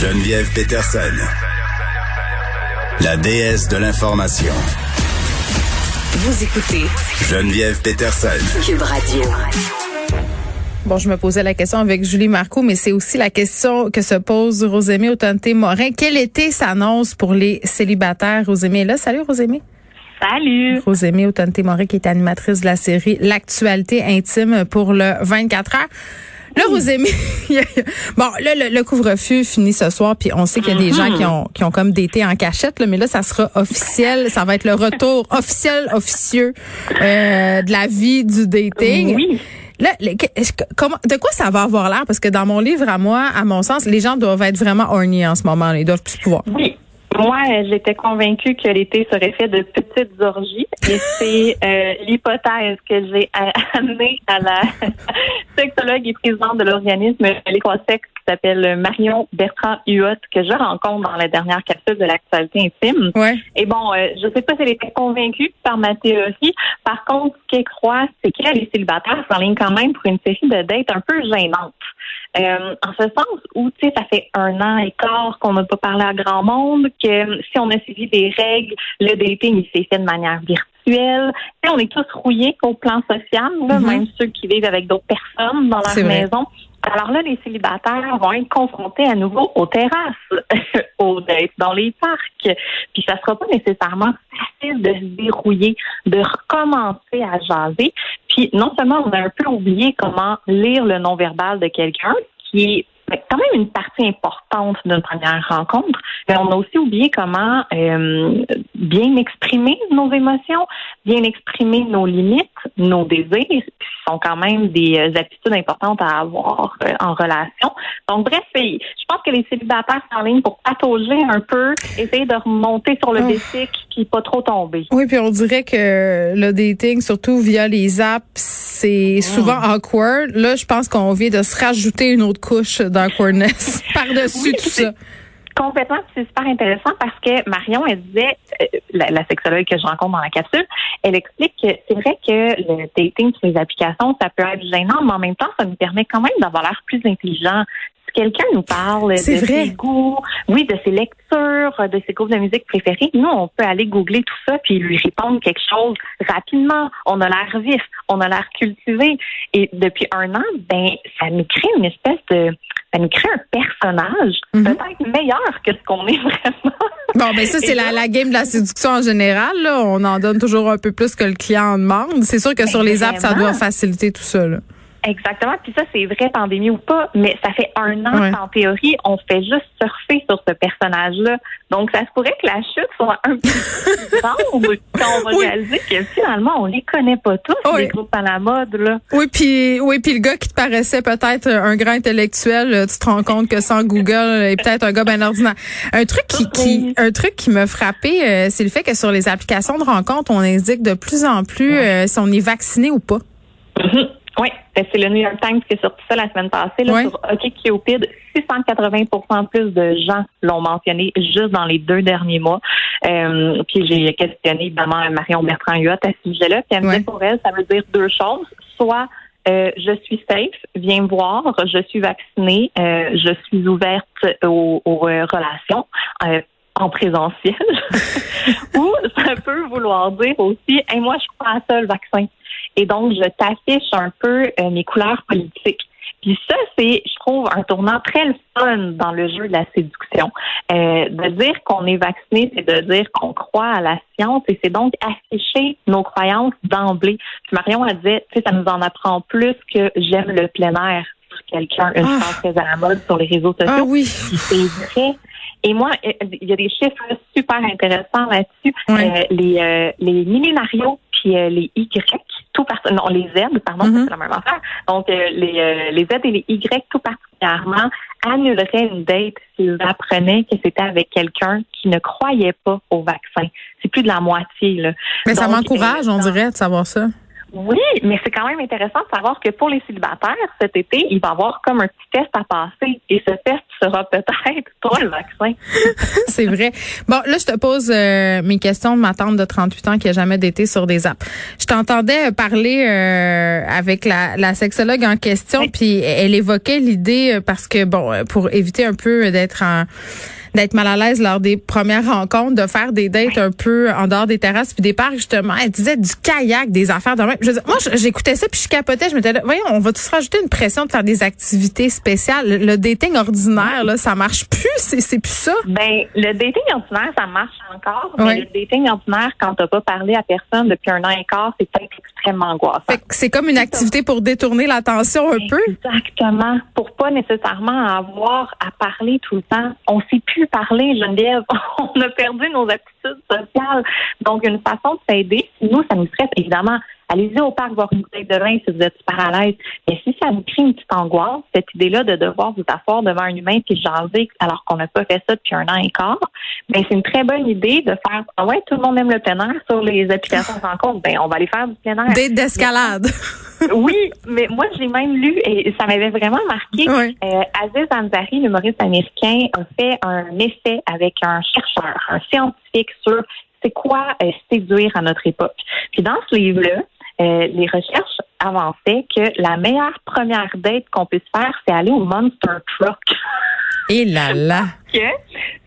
Geneviève Peterson, la déesse de l'information. Vous écoutez Geneviève Peterson. Cube Radio. Bon, je me posais la question avec Julie Marco, mais c'est aussi la question que se pose Rosémie Autonté-Morin. Quel été s'annonce pour les célibataires? Rosémie est là. Salut, Rosémie. Salut. Rosémie Autonté-Morin, qui est animatrice de la série L'actualité intime pour le 24 heures. Là, Rosémie, bon, là, le, couvre-feu finit ce soir, puis on sait qu'il y a des gens qui ont, qui ont comme d'été en cachette, là, mais là, ça sera officiel, ça va être le retour officiel, officieux euh, de la vie du dating. Oui. Là, comment, de quoi ça va avoir l'air? Parce que dans mon livre, à moi, à mon sens, les gens doivent être vraiment horny en ce moment. Ils doivent plus pouvoir. Oui. Moi, j'étais convaincue que l'été serait fait de petites orgies et c'est euh, l'hypothèse que j'ai amenée à la sexologue et présidente de l'organisme L'équasex qui s'appelle Marion Bertrand-Huot que je rencontre dans la dernière capsule de l'actualité intime. Ouais. Et bon, euh, je sais pas si elle était convaincue par ma théorie. Par contre, ce qu'elle croit, c'est qu'elle est célibataire s'enligne quand même pour une série de dates un peu gênante. Euh, en ce sens où, tu sais, ça fait un an et quart qu'on n'a pas parlé à grand monde, que si on a suivi des règles, le dating, il s'est fait de manière virtuelle. Tu on est tous rouillés au plan social, là, Mhm. même ceux qui vivent avec d'autres personnes dans leur vrai. maison. Alors là, les célibataires vont être confrontés à nouveau aux terrasses, aux dates dans les parcs. Puis ça sera pas nécessairement facile de se dérouiller, de recommencer à jaser. Puis non seulement on a un peu oublié comment lire le non-verbal de quelqu'un, qui est ben, quand même une partie importante d'une première rencontre, mais on a aussi oublié comment euh, bien exprimer nos émotions, bien exprimer nos limites, nos désirs, qui sont quand même des euh, aptitudes importantes à avoir euh, en relation. Donc bref, je pense que les célibataires sont en ligne pour patauger un peu, essayer de remonter sur le Oh. basic puis pas trop tomber. Oui, puis on dirait que le dating, surtout via les apps, c'est souvent awkward. Là, je pense qu'on vient de se rajouter une autre couche d'awkwardness par-dessus Oui, tout ça. Complètement, c'est super intéressant parce que Marion, elle disait, euh, la, la sexologue que je rencontre dans la capsule, elle explique que c'est vrai que le dating sur les applications, ça peut être gênant, mais en même temps, ça nous permet quand même d'avoir l'air plus intelligent. Quelqu'un nous parle de vrai. ses goûts, oui, de ses lectures, de ses groupes de musique préférés, nous, on peut aller googler tout ça puis lui répondre quelque chose rapidement. On a l'air vif, on a l'air cultivé. Et depuis un an, ben, ça nous crée une espèce de, ça nous crée un personnage Mhm. peut-être meilleur que ce qu'on est vraiment. Bon, ben ça, c'est la, game de la séduction en général. Là. On en donne toujours un peu plus que le client en demande. C'est sûr que sur les apps, ça doit faciliter tout ça. Là. Exactement. Puis ça, c'est vrai, pandémie ou pas, mais ça fait un an Ouais. qu'en théorie, on fait juste surfer sur ce personnage-là. Donc, ça se pourrait que la chute soit un peu plus grande quand on va Oui. réaliser que finalement, on les connaît pas tous, Oui. les groupes à la mode, là. Oui, puis oui, puis le gars qui te paraissait peut-être un grand intellectuel, euh, tu te rends compte que sans Google, euh, est peut-être un gars bien ordinaire. Un truc qui, qui un truc qui me frappait, euh, c'est le fait que sur les applications de rencontres, on indique de plus en plus euh, si on est vacciné ou pas. Oui, ben, c'est le New York Times qui a sorti ça la semaine passée. Là, Ouais. Sur OkCupid, 680% plus de gens l'ont mentionné juste dans les deux derniers mois. Euh, puis j'ai questionné évidemment Marion Bertrand-Huot à ce sujet-là. Puis elle me dit pour elle, ça veut dire deux choses. Soit euh, je suis safe, viens me voir, je suis vaccinée, euh, je suis ouverte aux, aux, relations. en présentiel, ou ça peut vouloir dire aussi, hey, moi, je suis pas la seule vaccin. Et donc, je t'affiche un peu euh, mes couleurs politiques. Puis ça, c'est, je trouve, un tournant très le fun dans le jeu de la séduction. Euh, de dire qu'on est vacciné, c'est de dire qu'on croit à la science et c'est donc afficher nos croyances d'emblée. Puis Marion, elle disait, tu sais, ça nous en apprend plus que j'aime le plein air sur quelqu'un, une Ah. phrase très à la mode sur les réseaux sociaux. Ah oui. C'est vrai. Et moi, euh, il y a des chiffres super intéressants là-dessus. Euh, les, euh, les millénarios puis euh, les Y, tout part non, les Z, pardon, Mhm. c'est la même affaire. Donc, euh, les, euh, les Z et les Y, tout particulièrement, annuleraient une date s'ils apprenaient que c'était avec quelqu'un qui ne croyait pas au vaccin. C'est plus de la moitié. Là. Mais ça m'encourage, euh, on dirait, de savoir ça. Oui, mais c'est quand même intéressant de savoir que pour les célibataires, cet été, il va y avoir comme un petit test à passer. Et ce test sera peut-être pas le vaccin. C'est vrai. Bon, là, je te pose euh, mes questions de ma tante de 38 ans qui a jamais d'été sur des apps. Je t'entendais parler euh, avec la, la sexologue en question, Oui. puis elle évoquait l'idée euh, parce que bon, euh, pour éviter un peu d'être en d'être mal à l'aise lors des premières rencontres, de faire des dates un peu en dehors des terrasses puis des parcs justement. Elle disait du kayak, des affaires de même. Je dire, moi, j'écoutais ça puis je capotais. Je me disais, voyons, on va tous rajouter une pression de faire des activités spéciales. Le, dating ordinaire, là, ça marche plus? C'est plus ça? Ben, le dating ordinaire, ça marche encore, mais le dating ordinaire, quand t'as pas parlé à personne depuis un an et quart, c'est peut-être extrêmement angoissant. Fait que c'est comme une activité pour détourner l'attention un peu? Exactement. Pour pas nécessairement avoir à parler tout le temps. On sait plus parler, Geneviève. On a perdu nos aptitudes sociales. Donc, une façon de s'aider, nous, ça nous stresse, évidemment. Allez-y au parc voir une bouteille de vin si vous êtes super à l'aise. Mais si ça nous crée une petite angoisse, cette idée-là de devoir vous asseoir devant un humain puis jaser alors qu'on n'a pas fait ça depuis un an et quart, ben c'est une très bonne idée de faire ah ouais, tout le monde aime le plein air sur les applications de rencontre. Ben on va aller faire du plein air. Date d'escalade. Oui, mais moi, j'ai même lu, et ça m'avait vraiment marqué, Oui. euh, Aziz Ansari, l'humoriste américain, a fait un essai avec un chercheur, un scientifique sur c'est quoi euh, séduire à notre époque. Puis dans ce livre-là, euh, les recherches avançaient que la meilleure première date qu'on puisse faire, c'est aller au Monster Truck. Et là là. que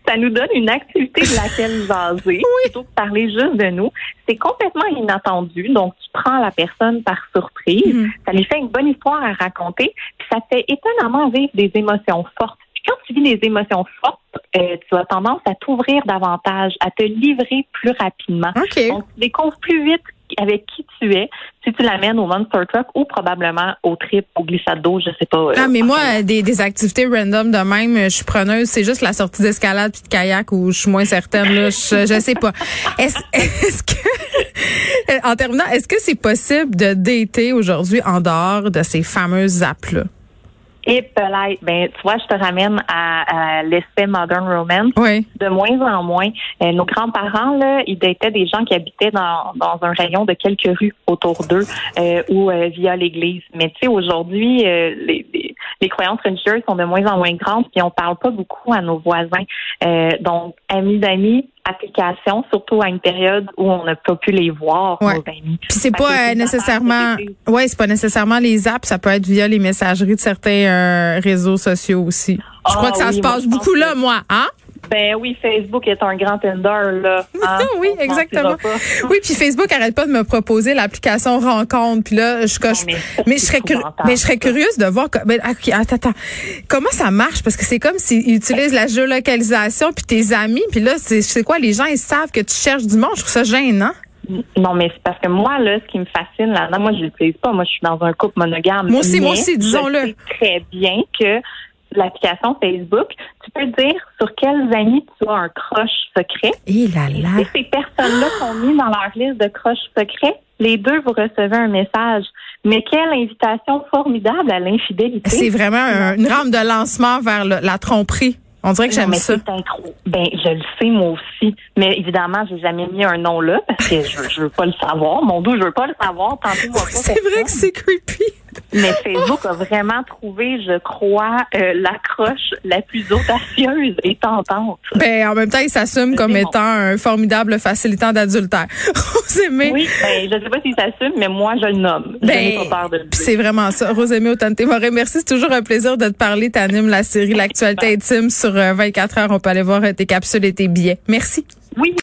ça nous donne une activité de laquelle jaser plutôt que parler juste de nous. C'est complètement inattendu, donc tu prends la personne par surprise, Mhm. ça lui fait une bonne histoire à raconter, puis ça te fait étonnamment vivre des émotions fortes. Puis quand tu vis des émotions fortes, euh, tu as tendance à t'ouvrir davantage, à te livrer plus rapidement. OK. Donc, tu découvres plus vite avec qui tu es si tu l'amènes au Monster Truck ou probablement au trip, au glissade d'eau, je sais pas. euh, Ah, mais moi, euh, des, des activités random de même, euh, je suis preneuse. C'est juste la sortie d'escalade puis de kayak où je suis moins certaine. Là, je, je sais pas. Est-ce est-ce que, en terminant, est-ce que c'est possible de dater aujourd'hui en dehors de ces fameuses apps-là? Et peut-être, ben, tu vois, je te ramène à, à Modern Romance. Oui. De moins en moins, Euh, nos grands-parents, là, ils étaient des gens qui habitaient dans, dans un rayon de quelques rues autour d'eux euh, ou euh, via l'église. Mais tu sais, aujourd'hui, euh, les, les, les croyances religieuses sont de moins en moins grandes, puis on parle pas beaucoup à nos voisins. Euh, donc, amis d'amis, applications, surtout à une période où on n'a pas pu les voir, Ouais. nos amis. Puis c'est pas euh, nécessairement, ouais, c'est pas nécessairement les apps. Ça peut être via les messageries de certains euh, réseaux sociaux aussi. Je crois Ah que ça oui, se passe beaucoup là, moi. Hein? Ben oui, Facebook est un grand tender, là. Hein? oui, On exactement. Oui, puis Facebook arrête pas de me proposer l'application rencontre. Puis là, je coche. mais mais je serais mais je serais curieuse de voir. Ben, ok, attends, attends. Comment ça marche? Parce que c'est comme s'ils utilisent la géolocalisation puis tes amis. Puis là, c'est quoi? Les gens ils savent que tu cherches du monde. Je trouve ça gênant. Non, mais c'est parce que moi, là, ce qui me fascine là-dedans, moi, je l'utilise pas. Moi, je suis dans un couple monogame. Moi aussi, moi Mais aussi, disons-le. Je sais très bien que l'application Facebook, tu peux dire sur quels amis tu as un crush secret. Et là là. Et ces personnes-là sont mises dans leur liste de crush secrets. Les deux, vous recevez un message. Mais quelle invitation formidable à l'infidélité. C'est vraiment un- une rampe de lancement vers le- la tromperie. On dirait que j'aime mais ça. c'est un trop- Ben, je le sais, moi aussi. Mais évidemment, j'ai jamais mis un nom là parce que je, je veux pas le savoir. Mon dos, je veux pas le savoir. Tantôt, pas C'est vrai que c'est creepy. Mais Facebook a vraiment trouvé, je crois, euh, l'accroche la plus audacieuse et tentante. Ben, en même temps, il s'assume comme bon. étant un formidable facilitant d'adultère. Rosemée, Oui, ben, je sais pas s'il s'assume, mais moi, je le nomme. je n'ai Ben, pas peur de le puis dire. c'est vraiment ça. Rosemée Autante-Moret, merci. C'est toujours un plaisir de te parler. T'animes la série L'actualité intime sur euh, 24 heures. On peut aller voir euh, tes capsules et tes billets. Merci. Oui.